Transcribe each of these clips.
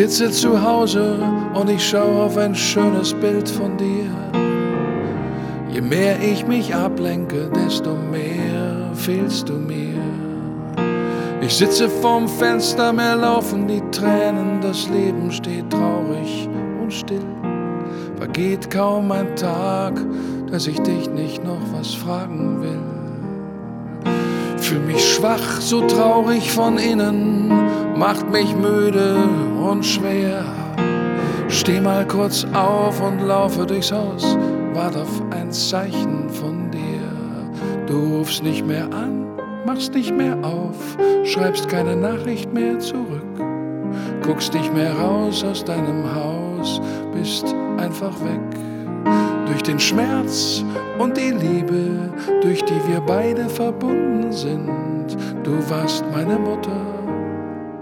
sitze zu Hause und ich schaue auf ein schönes Bild von dir. Je mehr ich mich ablenke, desto mehr fehlst du mir. Ich sitze vorm Fenster, mir laufen die Tränen, das Leben steht traurig und still. Vergeht kaum ein Tag, dass ich dich nicht noch was fragen will. Fühl mich schwach, so traurig von innen, macht mich müde und schwer. Steh mal kurz auf und laufe durchs Haus, wart auf ein Zeichen von dir. Du rufst nicht mehr an, machst nicht mehr auf, schreibst keine Nachricht mehr zurück, guckst nicht mehr raus aus deinem Haus, bist einfach weg. Durch den Schmerz und die Liebe, durch die wir beide verbunden sind. Du warst meine Mutter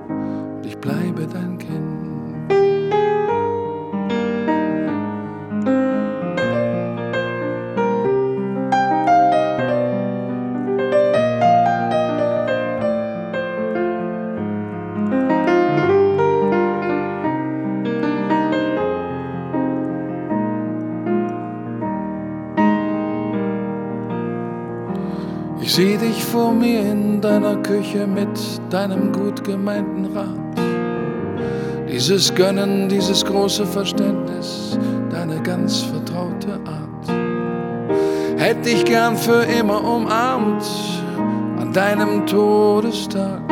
und ich bleibe dein Kind. Ich seh dich vor mir in deiner Küche mit deinem gut gemeinten Rat. Dieses Gönnen, dieses große Verständnis, deine ganz vertraute Art. Hätt dich gern für immer umarmt an deinem Todestag.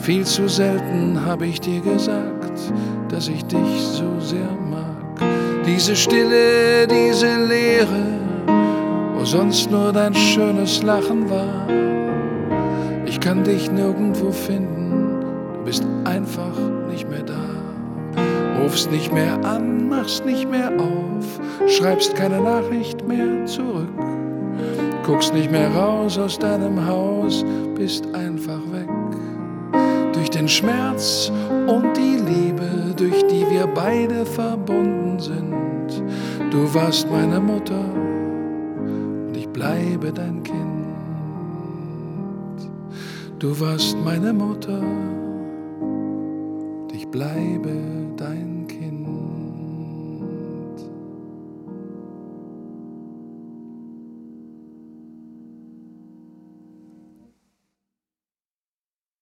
Viel zu selten hab ich dir gesagt, dass ich dich so sehr mag. Diese Stille, diese Leere, wo sonst nur dein schönes Lachen war. Ich kann dich nirgendwo finden, du bist einfach nicht mehr da. Rufst nicht mehr an, machst nicht mehr auf, schreibst keine Nachricht mehr zurück. Guckst nicht mehr raus aus deinem Haus, bist einfach weg. Durch den Schmerz und die Liebe, durch die wir beide verbunden sind. Du warst meine Mutter bleibe dein Kind. Du warst meine Mutter ich bleibe